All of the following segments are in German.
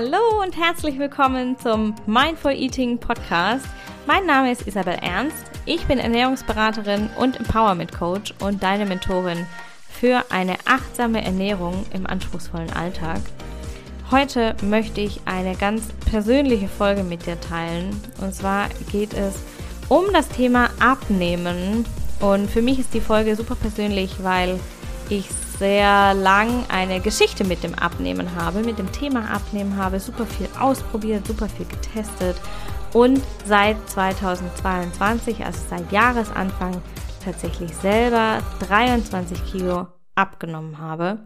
Hallo und herzlich willkommen zum Mindful Eating Podcast. Mein Name ist Isabel Ernst. Ich bin Ernährungsberaterin und Empowerment Coach und deine Mentorin für eine achtsame Ernährung im anspruchsvollen Alltag. Heute möchte ich eine ganz persönliche Folge mit dir teilen. Und zwar geht es um das Thema Abnehmen. Und für mich ist die Folge super persönlich, weil ich sehr lang eine Geschichte mit dem Abnehmen habe, mit dem Thema Abnehmen habe, super viel ausprobiert, super viel getestet und seit 2022, also seit Jahresanfang, tatsächlich selber 23 Kilo abgenommen habe.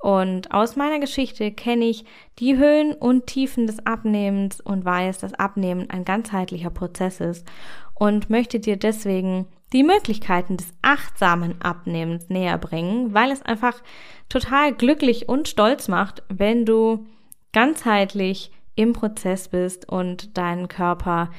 Und aus meiner Geschichte kenne ich die Höhen und Tiefen des Abnehmens und weiß, dass Abnehmen ein ganzheitlicher Prozess ist und möchte dir deswegen die Möglichkeiten des achtsamen Abnehmens näher bringen, weil es einfach total glücklich und stolz macht, wenn du ganzheitlich im Prozess bist und deinen Körper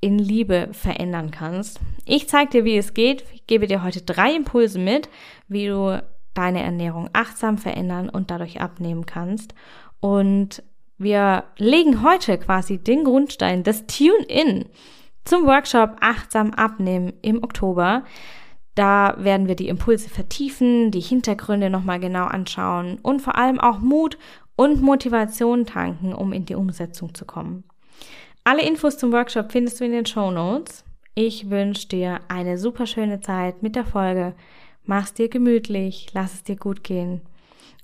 in Liebe verändern kannst. Ich zeige dir, wie es geht. Ich gebe dir heute drei Impulse mit, wie du deine Ernährung achtsam verändern und dadurch abnehmen kannst. Und wir legen heute quasi den Grundstein des Tune-In zum Workshop Achtsam Abnehmen im Oktober. Da werden wir die Impulse vertiefen, die Hintergründe nochmal genau anschauen und vor allem auch Mut und Motivation tanken, um in die Umsetzung zu kommen. Alle Infos zum Workshop findest du in den Show Notes. Ich wünsche dir eine super schöne Zeit mit der Folge. Mach's dir gemütlich, lass es dir gut gehen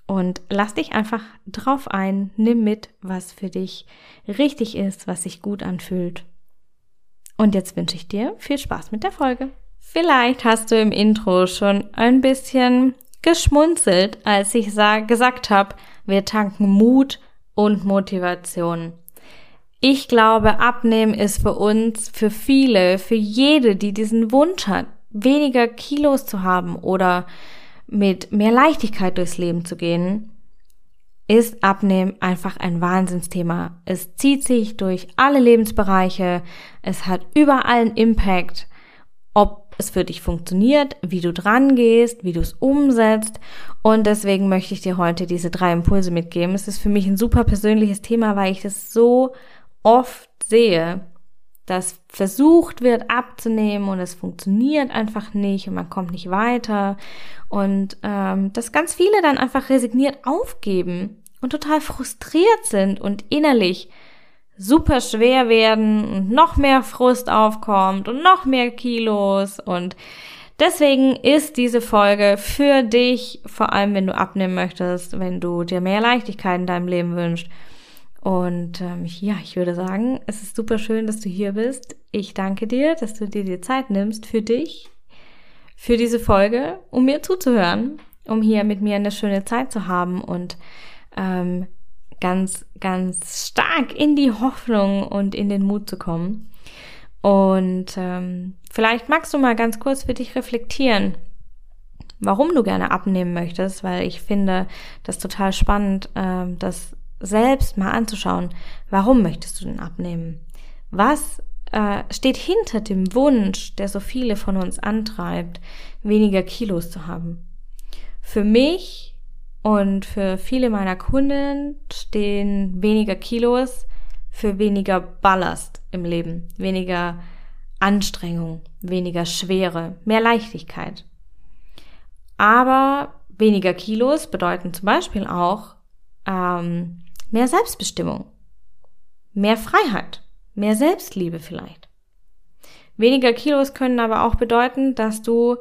und lass dich einfach drauf ein, nimm mit, was für dich richtig ist, was sich gut anfühlt und jetzt wünsche ich dir viel Spaß mit der Folge. Vielleicht hast du im Intro schon ein bisschen geschmunzelt, als ich gesagt habe, wir tanken Mut und Motivation. Ich glaube, Abnehmen ist für uns, für viele, für jede, die diesen Wunsch hat, weniger Kilos zu haben oder mit mehr Leichtigkeit durchs Leben zu gehen, ist Abnehmen einfach ein Wahnsinnsthema. Es zieht sich durch alle Lebensbereiche, es hat überall einen Impact, ob es für dich funktioniert, wie du dran gehst, wie du es umsetzt. Und deswegen möchte ich dir heute diese drei Impulse mitgeben. Es ist für mich ein super persönliches Thema, weil ich das so oft sehe, dass versucht wird abzunehmen und es funktioniert einfach nicht und man kommt nicht weiter und ähm, dass ganz viele dann einfach resigniert aufgeben und total frustriert sind und innerlich super schwer werden und noch mehr Frust aufkommt und noch mehr Kilos und deswegen ist diese Folge für dich, vor allem wenn du abnehmen möchtest, wenn du dir mehr Leichtigkeit in deinem Leben wünschst. Und ähm, ja, ich würde sagen, es ist super schön, dass du hier bist. Ich danke dir, dass du dir die Zeit nimmst für dich, für diese Folge, um mir zuzuhören, um hier mit mir eine schöne Zeit zu haben und ähm, ganz, ganz stark in die Hoffnung und in den Mut zu kommen. Und ähm, vielleicht magst du mal ganz kurz für dich reflektieren, warum du gerne abnehmen möchtest, weil ich finde das total spannend, ähm, das selbst mal anzuschauen. Warum möchtest du denn abnehmen? Was äh, steht hinter dem Wunsch, der so viele von uns antreibt, weniger Kilos zu haben? Für mich und für viele meiner Kunden stehen weniger Kilos für weniger Ballast im Leben, weniger Anstrengung, weniger Schwere, mehr Leichtigkeit. Aber weniger Kilos bedeuten zum Beispiel auch ähm, mehr Selbstbestimmung, mehr Freiheit, mehr Selbstliebe vielleicht. Weniger Kilos können aber auch bedeuten, dass du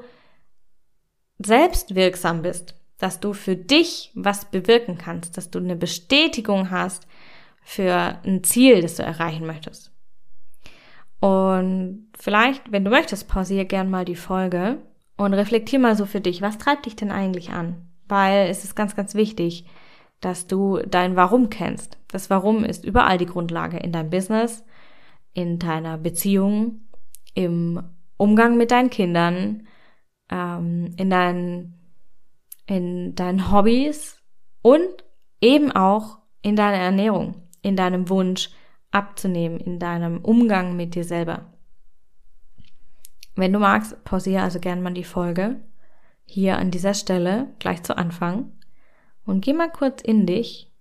selbstwirksam bist, dass du für dich was bewirken kannst, dass du eine Bestätigung hast für ein Ziel, das du erreichen möchtest. Und vielleicht, wenn du möchtest, pausiere gern mal die Folge und reflektier mal so für dich, was treibt dich denn eigentlich an? Weil es ist ganz, ganz wichtig, dass du dein Warum kennst. Das Warum ist überall die Grundlage in deinem Business, in deiner Beziehung, im Umgang mit deinen Kindern, ähm, in deinen in deinen Hobbys und eben auch in deiner Ernährung, in deinem Wunsch abzunehmen, in deinem Umgang mit dir selber. Wenn du magst, pausiere also gerne mal die Folge hier an dieser Stelle gleich zu Anfang und geh mal kurz in dich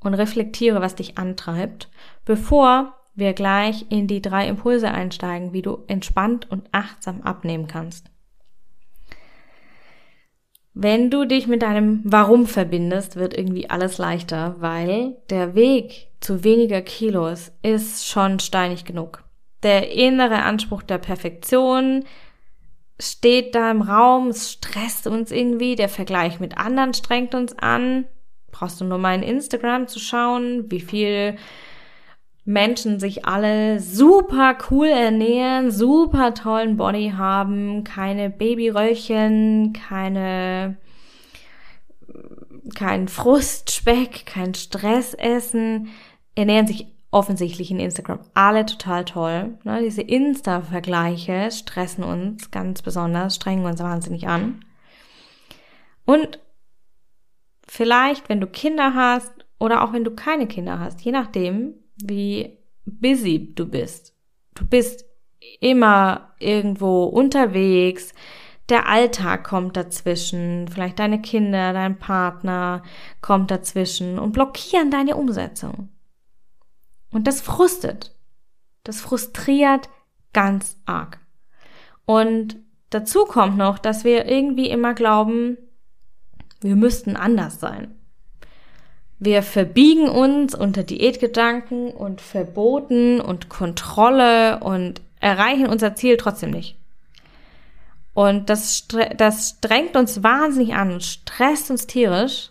und reflektiere, was dich antreibt, bevor wir gleich in die drei Impulse einsteigen, wie du entspannt und achtsam abnehmen kannst. Wenn du dich mit deinem Warum verbindest, wird irgendwie alles leichter, weil der Weg zu weniger Kilos ist schon steinig genug. Der innere Anspruch der Perfektion steht da im Raum, es stresst uns irgendwie, der Vergleich mit anderen strengt uns an. Brauchst du nur mal in Instagram zu schauen, wie viel Menschen sich alle super cool ernähren, super tollen Body haben, keine Babyröllchen, keine, kein Frustspeck, kein Stress essen, ernähren sich offensichtlich in Instagram alle total toll. Ne? Diese Insta-Vergleiche stressen uns ganz besonders, strengen uns wahnsinnig an. Und vielleicht, wenn du Kinder hast oder auch wenn du keine Kinder hast, je nachdem, wie busy du bist. Du bist immer irgendwo unterwegs, der Alltag kommt dazwischen, vielleicht deine Kinder, dein Partner kommt dazwischen und blockieren deine Umsetzung. Und das frustet. Das frustriert ganz arg. Und dazu kommt noch, dass wir irgendwie immer glauben, wir müssten anders sein. Wir verbiegen uns unter Diätgedanken und Verboten und Kontrolle und erreichen unser Ziel trotzdem nicht. Und das, das strengt uns wahnsinnig an und stresst uns tierisch.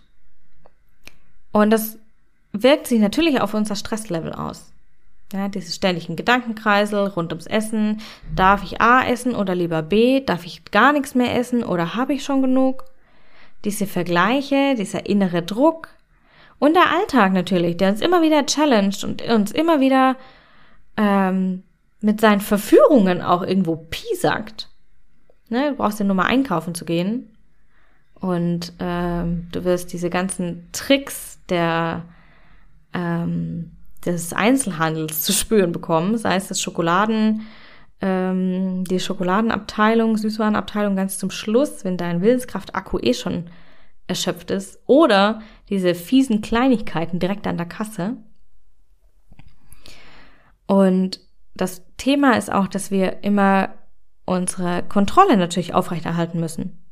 Und das wirkt sich natürlich auf unser Stresslevel aus. Ja, diese ständigen Gedankenkreisel rund ums Essen. Darf ich A essen oder lieber B? Darf ich gar nichts mehr essen oder habe ich schon genug? Diese Vergleiche, dieser innere Druck, und der Alltag natürlich, der uns immer wieder challenged und uns immer wieder ähm, mit seinen Verführungen auch irgendwo piesackt. Ne, du brauchst ja nur mal einkaufen zu gehen. Und ähm, du wirst diese ganzen Tricks der, ähm, des Einzelhandels zu spüren bekommen, sei es das Schokoladen, ähm, die Schokoladenabteilung, Süßwarenabteilung ganz zum Schluss, wenn dein Willenskraft-Akku eh schon erschöpft ist, oder diese fiesen Kleinigkeiten direkt an der Kasse. Und das Thema ist auch, dass wir immer unsere Kontrolle natürlich aufrechterhalten müssen,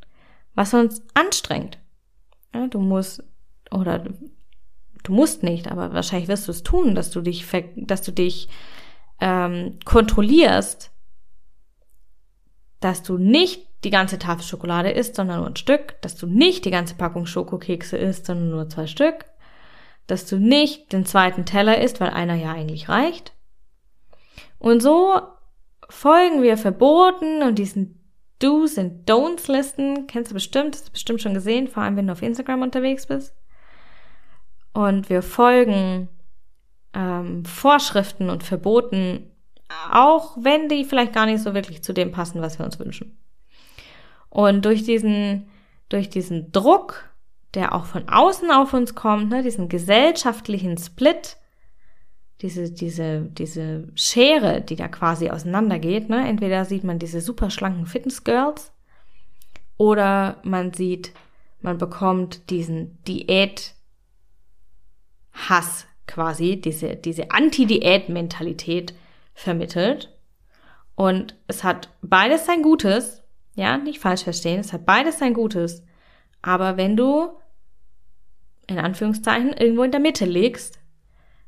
was uns anstrengt. Ja, du musst oder du musst nicht, aber wahrscheinlich wirst du es tun, dass du dich, dass du dich ähm, kontrollierst, dass du nicht die ganze Tafel Schokolade isst, sondern nur ein Stück, dass du nicht die ganze Packung Schokokekse isst, sondern nur zwei Stück, dass du nicht den zweiten Teller isst, weil einer ja eigentlich reicht. Und so folgen wir Verboten und diesen Do's und Don'ts Listen, kennst du bestimmt, hast du bestimmt schon gesehen, vor allem wenn du auf Instagram unterwegs bist. Und wir folgen ähm, Vorschriften und Verboten, auch wenn die vielleicht gar nicht so wirklich zu dem passen, was wir uns wünschen. Und durch diesen, durch diesen Druck, der auch von außen auf uns kommt, ne, diesen gesellschaftlichen Split, diese, diese, diese Schere, die da quasi auseinandergeht, ne, entweder sieht man diese super schlanken Fitness-Girls oder man sieht, man bekommt diesen Diät-Hass quasi, diese, diese Anti-Diät-Mentalität vermittelt. Und es hat beides sein Gutes, ja, nicht falsch verstehen. Es hat beides sein Gutes. Aber wenn du in Anführungszeichen irgendwo in der Mitte liegst,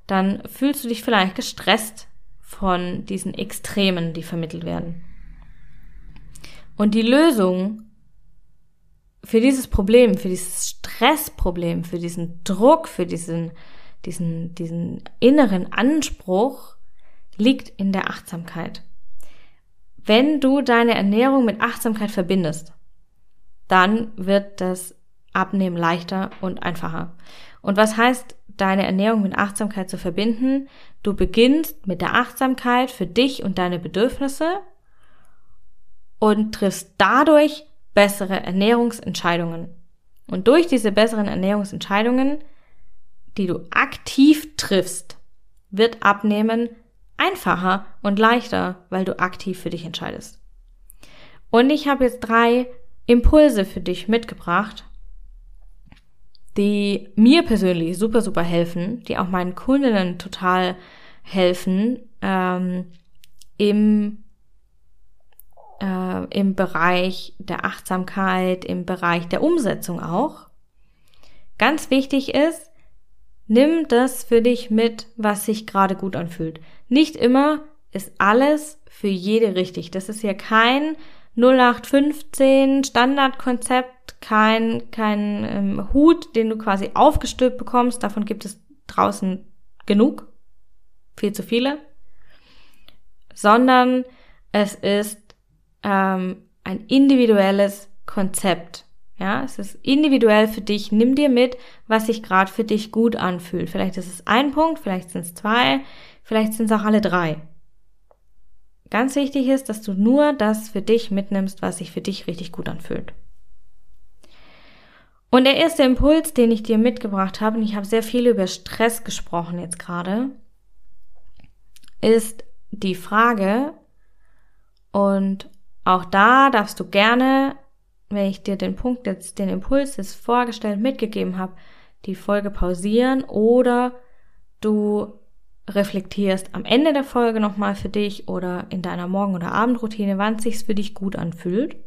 dann fühlst du dich vielleicht gestresst von diesen Extremen, die vermittelt werden. Und die Lösung für dieses Problem, für dieses Stressproblem, für diesen Druck, für diesen, diesen, diesen inneren Anspruch liegt in der Achtsamkeit. Wenn du deine Ernährung mit Achtsamkeit verbindest, dann wird das Abnehmen leichter und einfacher. Und was heißt, deine Ernährung mit Achtsamkeit zu verbinden? Du beginnst mit der Achtsamkeit für dich und deine Bedürfnisse und triffst dadurch bessere Ernährungsentscheidungen. Und durch diese besseren Ernährungsentscheidungen, die du aktiv triffst, wird Abnehmen einfacher und leichter, weil du aktiv für dich entscheidest. Und ich habe jetzt drei Impulse für dich mitgebracht, die mir persönlich super, super helfen, die auch meinen Kundinnen total helfen, ähm, im, äh, im Bereich der Achtsamkeit, im Bereich der Umsetzung auch. Ganz wichtig ist, nimm das für dich mit, was sich gerade gut anfühlt. Nicht immer ist alles für jede richtig. Das ist ja kein 0815 Standardkonzept, kein, kein ähm, Hut, den du quasi aufgestülpt bekommst. Davon gibt es draußen genug. Viel zu viele. Sondern es ist ähm, ein individuelles Konzept. Ja, es ist individuell für dich. Nimm dir mit, was sich gerade für dich gut anfühlt. Vielleicht ist es ein Punkt, vielleicht sind es zwei, vielleicht sind es auch alle drei. Ganz wichtig ist, dass du nur das für dich mitnimmst, was sich für dich richtig gut anfühlt. Und der erste Impuls, den ich dir mitgebracht habe, und ich habe sehr viel über Stress gesprochen jetzt gerade, ist die Frage, und auch da darfst du gerne, wenn ich dir den Punkt jetzt, den Impuls jetzt vorgestellt, mitgegeben habe, die Folge pausieren oder du reflektierst am Ende der Folge nochmal für dich oder in deiner Morgen- oder Abendroutine, wann es für dich gut anfühlt.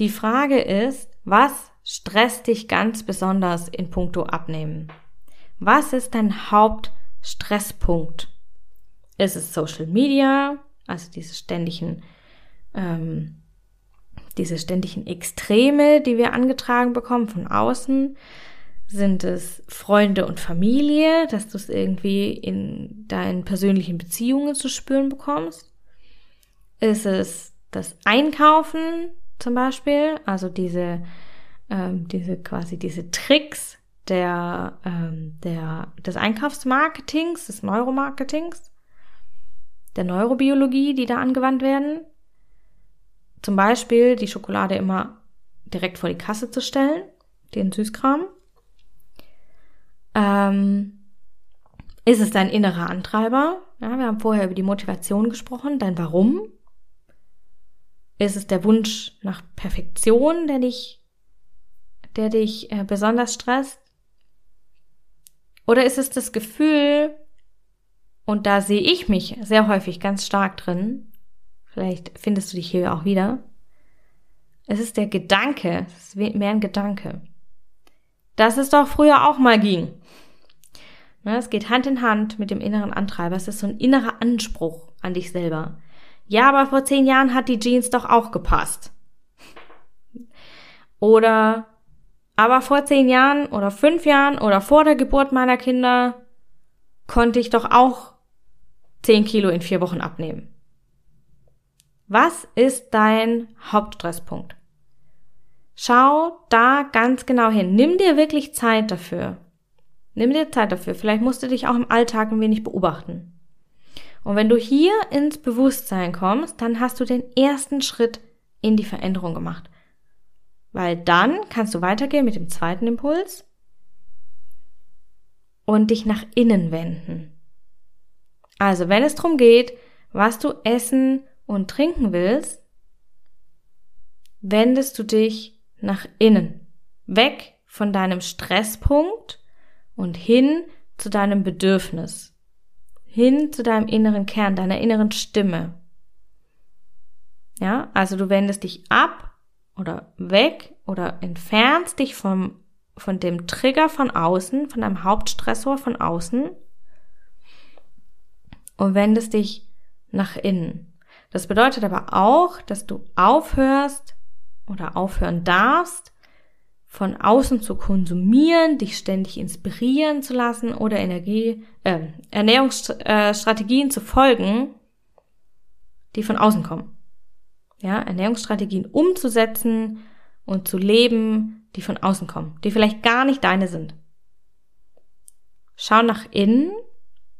Die Frage ist, was stresst dich ganz besonders in puncto Abnehmen? Was ist dein Hauptstresspunkt? Ist es Social Media, also diese ständigen, ähm, diese ständigen Extreme, die wir angetragen bekommen von außen? Sind es Freunde und Familie, dass du es irgendwie in deinen persönlichen Beziehungen zu spüren bekommst? Ist es das Einkaufen zum Beispiel, also diese, ähm, diese quasi diese Tricks der, ähm, der, des Einkaufsmarketings, des Neuromarketings, der Neurobiologie, die da angewandt werden? Zum Beispiel die Schokolade immer direkt vor die Kasse zu stellen, den Süßkram. Ähm, ist es dein innerer Antreiber? Ja, wir haben vorher über die Motivation gesprochen, dein Warum. Ist es der Wunsch nach Perfektion, der dich, der dich äh, besonders stresst? Oder ist es das Gefühl, und da sehe ich mich sehr häufig ganz stark drin, vielleicht findest du dich hier auch wieder, es ist der Gedanke, es ist mehr ein Gedanke, dass es doch früher auch mal ging. Ne, es geht Hand in Hand mit dem inneren Antreiber. Es ist so ein innerer Anspruch an dich selber. Ja, aber vor zehn Jahren hat die Jeans doch auch gepasst. Oder, aber vor zehn Jahren oder fünf Jahren oder vor der Geburt meiner Kinder konnte ich doch auch zehn Kilo in vier Wochen abnehmen. Was ist dein Hauptstresspunkt? Schau da ganz genau hin. Nimm dir wirklich Zeit dafür. Nimm dir Zeit dafür. Vielleicht musst du dich auch im Alltag ein wenig beobachten. Und wenn du hier ins Bewusstsein kommst, dann hast du den ersten Schritt in die Veränderung gemacht. Weil dann kannst du weitergehen mit dem zweiten Impuls und dich nach innen wenden. Also, wenn es darum geht, was du essen und trinken willst, wendest du dich nach innen. Weg von deinem Stresspunkt und hin zu deinem Bedürfnis, hin zu deinem inneren Kern, deiner inneren Stimme. Ja, also du wendest dich ab oder weg oder entfernst dich vom, von dem Trigger von außen, von deinem Hauptstressor von außen und wendest dich nach innen. Das bedeutet aber auch, dass du aufhörst oder aufhören darfst, von außen zu konsumieren, dich ständig inspirieren zu lassen oder Energie, äh, Ernährungsstrategien zu folgen, die von außen kommen. Ja, Ernährungsstrategien umzusetzen und zu leben, die von außen kommen, die vielleicht gar nicht deine sind. Schau nach innen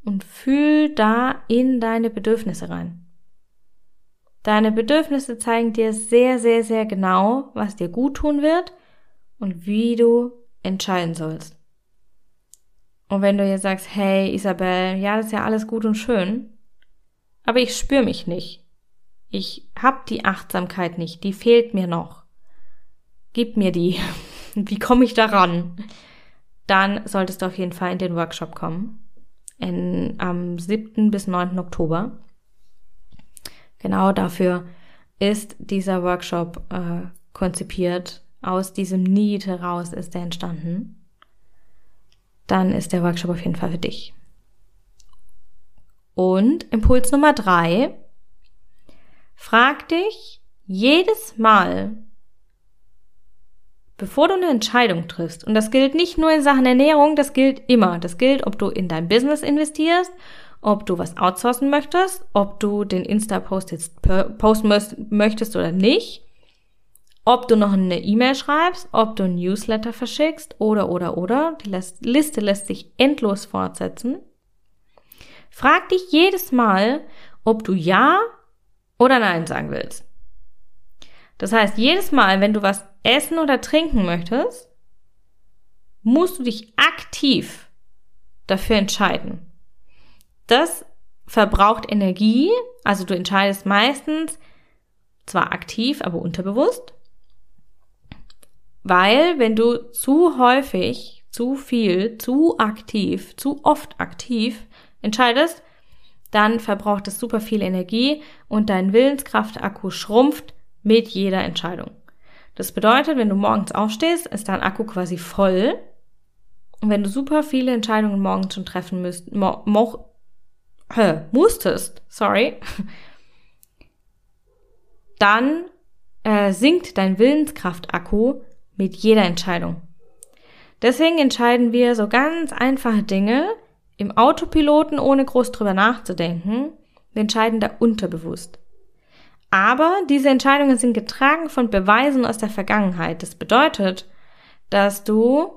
und fühl da in deine Bedürfnisse rein. Deine Bedürfnisse zeigen dir sehr, sehr, sehr genau, was dir gut tun wird und wie du entscheiden sollst. Und wenn du jetzt sagst, hey Isabel, ja, das ist ja alles gut und schön, aber ich spüre mich nicht. Ich hab die Achtsamkeit nicht, die fehlt mir noch. Gib mir die. wie komme ich daran? Dann solltest du auf jeden Fall in den Workshop kommen. In, am 7. bis 9. Oktober. Genau dafür ist dieser Workshop äh, konzipiert. Aus diesem Need heraus ist er entstanden. Dann ist der Workshop auf jeden Fall für dich. Und Impuls Nummer drei. Frag dich jedes Mal, bevor du eine Entscheidung triffst, und das gilt nicht nur in Sachen Ernährung, das gilt immer. Das gilt, ob du in dein Business investierst, ob du was outsourcen möchtest, ob du den Insta-Post jetzt posten möchtest oder nicht, ob du noch eine E-Mail schreibst, ob du ein Newsletter verschickst oder, oder, oder. Die Liste lässt sich endlos fortsetzen. Frag dich jedes Mal, ob du Ja oder Nein sagen willst. Das heißt, jedes Mal, wenn du was essen oder trinken möchtest, musst du dich aktiv dafür entscheiden. Das verbraucht Energie, also du entscheidest meistens zwar aktiv, aber unterbewusst, weil wenn du zu häufig, zu viel, zu aktiv, zu oft aktiv entscheidest, dann verbraucht es super viel Energie und dein Willenskraftakku schrumpft mit jeder Entscheidung. Das bedeutet, wenn du morgens aufstehst, ist dein Akku quasi voll. Und wenn du super viele Entscheidungen morgens schon treffen müsst, mo, hä, musstest, sorry, dann äh, sinkt dein Willenskraftakku mit jeder Entscheidung. Deswegen entscheiden wir so ganz einfache Dinge im Autopiloten, ohne groß drüber nachzudenken. Wir entscheiden da unterbewusst. Aber diese Entscheidungen sind getragen von Beweisen aus der Vergangenheit. Das bedeutet, dass du,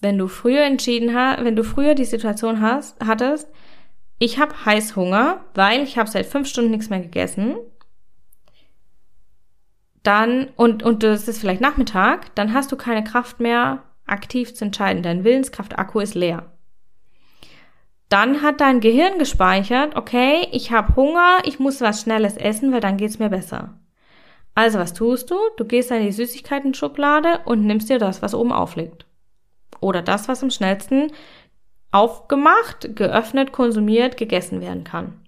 wenn du früher entschieden hast, wenn du früher die Situation hast, hattest, ich habe Heißhunger, weil ich habe seit fünf Stunden nichts mehr gegessen, dann, und, und das ist vielleicht Nachmittag, dann hast du keine Kraft mehr, aktiv zu entscheiden. Dein Willenskraftakku ist leer. Dann hat dein Gehirn gespeichert, okay, ich habe Hunger, ich muss was Schnelles essen, weil dann geht's mir besser. Also was tust du? Du gehst in die Süßigkeiten-Schublade und nimmst dir das, was oben aufliegt. Oder das, was am schnellsten aufgemacht, geöffnet, konsumiert, gegessen werden kann.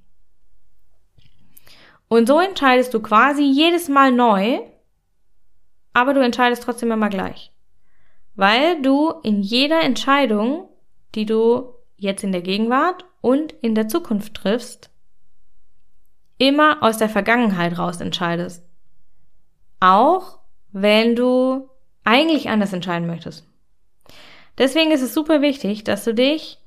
Und so entscheidest du quasi jedes Mal neu, aber du entscheidest trotzdem immer gleich. Weil du in jeder Entscheidung, die du jetzt in der Gegenwart und in der Zukunft triffst, immer aus der Vergangenheit raus entscheidest. Auch wenn du eigentlich anders entscheiden möchtest. Deswegen ist es super wichtig, dass du dich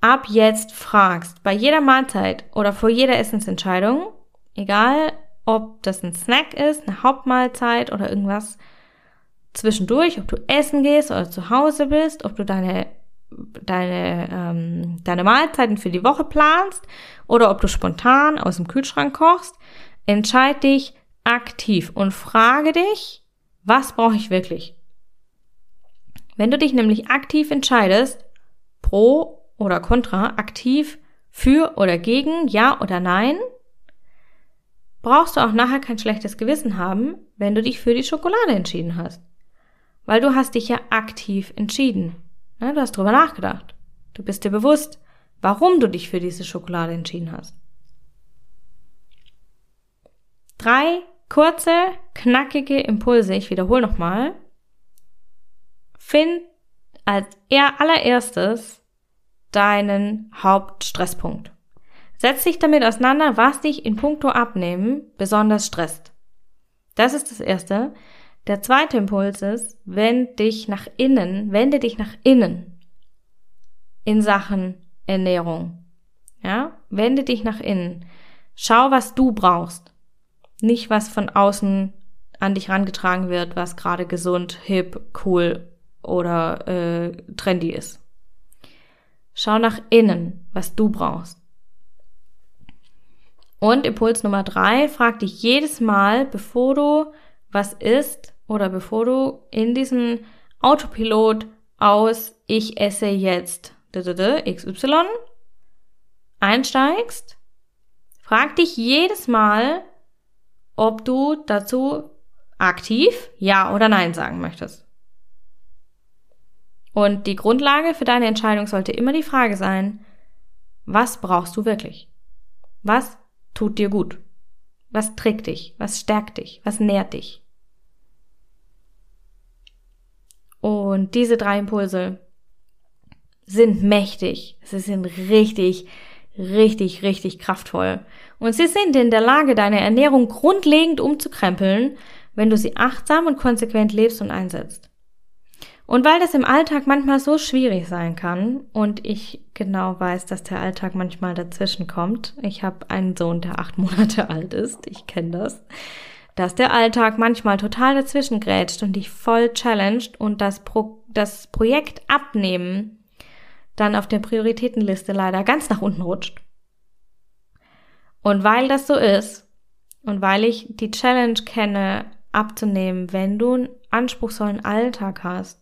ab jetzt fragst, bei jeder Mahlzeit oder vor jeder Essensentscheidung, Egal, ob das ein Snack ist, eine Hauptmahlzeit oder irgendwas zwischendurch, ob du essen gehst oder zu Hause bist, ob du deine deine ähm, deine Mahlzeiten für die Woche planst oder ob du spontan aus dem Kühlschrank kochst, entscheid dich aktiv und frage dich, was brauche ich wirklich? Wenn du dich nämlich aktiv entscheidest, pro oder contra, aktiv für oder gegen, ja oder nein, brauchst du auch nachher kein schlechtes Gewissen haben, wenn du dich für die Schokolade entschieden hast. Weil du hast dich ja aktiv entschieden. Du hast drüber nachgedacht. Du bist dir bewusst, warum du dich für diese Schokolade entschieden hast. Drei kurze, knackige Impulse, ich wiederhole nochmal. Find als eher allererstes deinen Hauptstresspunkt. Setz dich damit auseinander, was dich in puncto Abnehmen besonders stresst. Das ist das Erste. Der zweite Impuls ist, wend dich nach innen, wende dich nach innen in Sachen Ernährung. Ja, wende dich nach innen. Schau, was du brauchst. Nicht, was von außen an dich rangetragen wird, was gerade gesund, hip, cool oder äh, trendy ist. Schau nach innen, was du brauchst. Und Impuls Nummer drei, frag dich jedes Mal, bevor du was isst oder bevor du in diesen Autopilot aus Ich esse jetzt XY einsteigst, frag dich jedes Mal, ob du dazu aktiv Ja oder Nein sagen möchtest. Und die Grundlage für deine Entscheidung sollte immer die Frage sein, was brauchst du wirklich? Was tut dir gut? Was trägt dich? Was stärkt dich? Was nährt dich? Und diese drei Impulse sind mächtig. Sie sind richtig, richtig, richtig kraftvoll. Und sie sind in der Lage, deine Ernährung grundlegend umzukrempeln, wenn du sie achtsam und konsequent lebst und einsetzt. Und weil das im Alltag manchmal so schwierig sein kann und ich genau weiß, dass der Alltag manchmal dazwischen kommt, ich habe einen Sohn, der acht Monate alt ist, ich kenne das, dass der Alltag manchmal total dazwischen grätscht und dich voll challenged und das, Pro das Projekt abnehmen dann auf der Prioritätenliste leider ganz nach unten rutscht. Und weil das so ist und weil ich die Challenge kenne, abzunehmen, wenn du einen anspruchsvollen Alltag hast,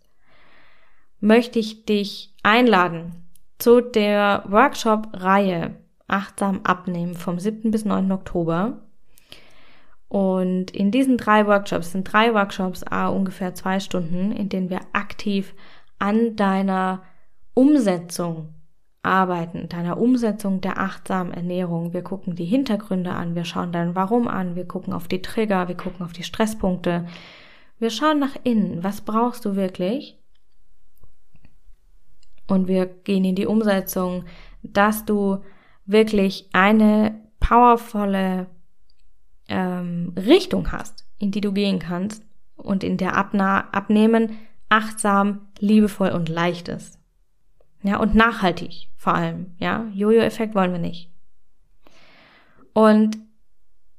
möchte ich dich einladen zu der Workshop-Reihe Achtsam abnehmen vom 7. bis 9. Oktober. Und in diesen drei Workshops sind drei Workshops, a ungefähr zwei Stunden, in denen wir aktiv an deiner Umsetzung arbeiten, deiner Umsetzung der achtsamen Ernährung. Wir gucken die Hintergründe an, wir schauen dein Warum an, wir gucken auf die Trigger, wir gucken auf die Stresspunkte. Wir schauen nach innen, was brauchst du wirklich? Und wir gehen in die Umsetzung, dass du wirklich eine powervolle ähm, Richtung hast, in die du gehen kannst und in der Abna Abnehmen achtsam, liebevoll und leicht ist. Ja, und nachhaltig vor allem. Ja, Jojo-Effekt wollen wir nicht. Und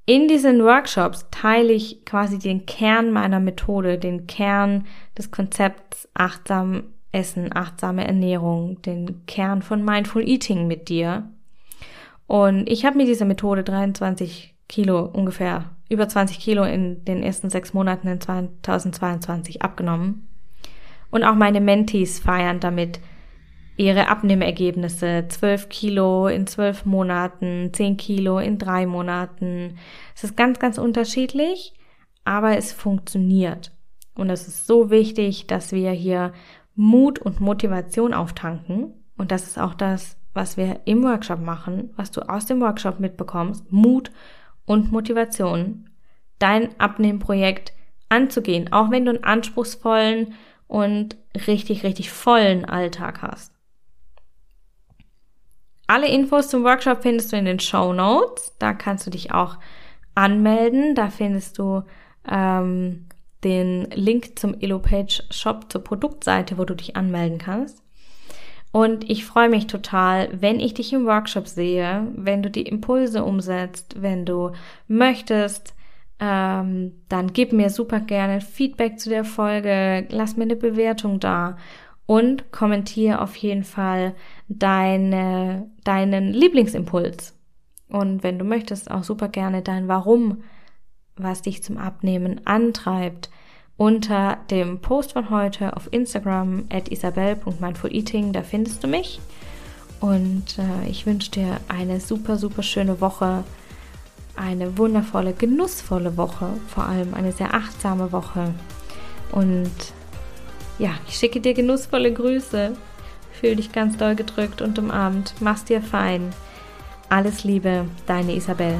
in diesen Workshops teile ich quasi den Kern meiner Methode, den Kern des Konzepts achtsam Essen, achtsame Ernährung, den Kern von Mindful Eating mit dir. Und ich habe mir diese Methode 23 Kilo ungefähr, über 20 Kilo in den ersten sechs Monaten in 2022 abgenommen. Und auch meine Mentees feiern damit ihre Abnehmergebnisse. 12 Kilo in 12 Monaten, 10 Kilo in drei Monaten. Es ist ganz, ganz unterschiedlich, aber es funktioniert. Und es ist so wichtig, dass wir hier Mut und Motivation auftanken. Und das ist auch das, was wir im Workshop machen, was du aus dem Workshop mitbekommst. Mut und Motivation, dein Abnehmprojekt anzugehen, auch wenn du einen anspruchsvollen und richtig, richtig vollen Alltag hast. Alle Infos zum Workshop findest du in den Show Notes. Da kannst du dich auch anmelden. Da findest du ähm, den Link zum EloPage Shop zur Produktseite, wo du dich anmelden kannst. Und ich freue mich total, wenn ich dich im Workshop sehe, wenn du die Impulse umsetzt, wenn du möchtest, ähm, dann gib mir super gerne Feedback zu der Folge, lass mir eine Bewertung da und kommentiere auf jeden Fall deine, deinen Lieblingsimpuls. Und wenn du möchtest, auch super gerne dein Warum, was dich zum Abnehmen antreibt, unter dem Post von heute auf Instagram at isabel.mindfuleating, da findest du mich. Und äh, ich wünsche dir eine super, super schöne Woche, eine wundervolle, genussvolle Woche, vor allem eine sehr achtsame Woche. Und ja, ich schicke dir genussvolle Grüße. Fühl dich ganz doll gedrückt und umarmt. Mach's dir fein. Alles Liebe, deine Isabel.